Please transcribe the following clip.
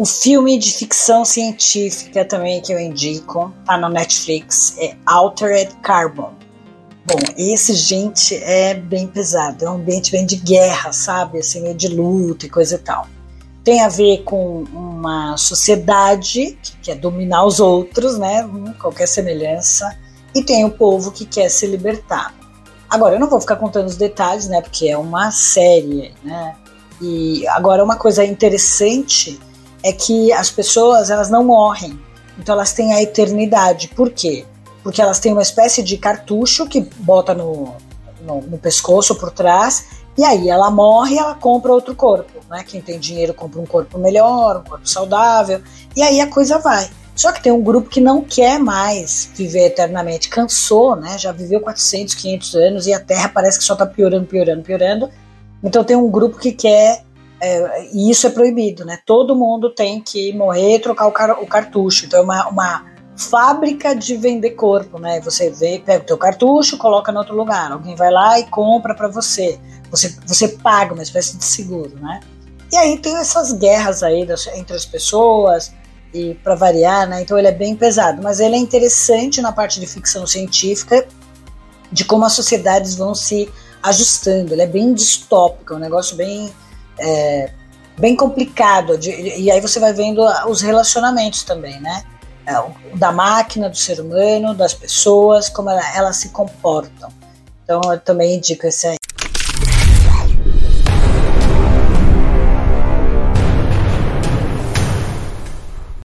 O filme de ficção científica também que eu indico, tá na Netflix, é Altered Carbon. Bom, esse, gente, é bem pesado. É um ambiente bem de guerra, sabe? Assim, meio de luta e coisa e tal. Tem a ver com uma sociedade que quer dominar os outros, né? Hum, qualquer semelhança. E tem o povo que quer se libertar. Agora, eu não vou ficar contando os detalhes, né? Porque é uma série, né? E agora, uma coisa interessante é que as pessoas, elas não morrem. Então, elas têm a eternidade. Por quê? porque elas têm uma espécie de cartucho que bota no, no, no pescoço por trás, e aí ela morre ela compra outro corpo. Né? Quem tem dinheiro compra um corpo melhor, um corpo saudável, e aí a coisa vai. Só que tem um grupo que não quer mais viver eternamente, cansou, né? já viveu 400, 500 anos e a Terra parece que só está piorando, piorando, piorando. Então tem um grupo que quer, é, e isso é proibido, né? Todo mundo tem que morrer e trocar o, car o cartucho. Então é uma, uma fábrica de vender corpo, né? Você vê, pega o teu cartucho, coloca no outro lugar, alguém vai lá e compra para você. Você você paga uma espécie de seguro, né? E aí tem essas guerras aí das, entre as pessoas e para variar, né? Então ele é bem pesado, mas ele é interessante na parte de ficção científica de como as sociedades vão se ajustando. Ele é bem distópico, é um negócio bem é, bem complicado. De, e aí você vai vendo os relacionamentos também, né? É, da máquina, do ser humano, das pessoas, como ela, elas se comportam. Então eu também indico esse aí.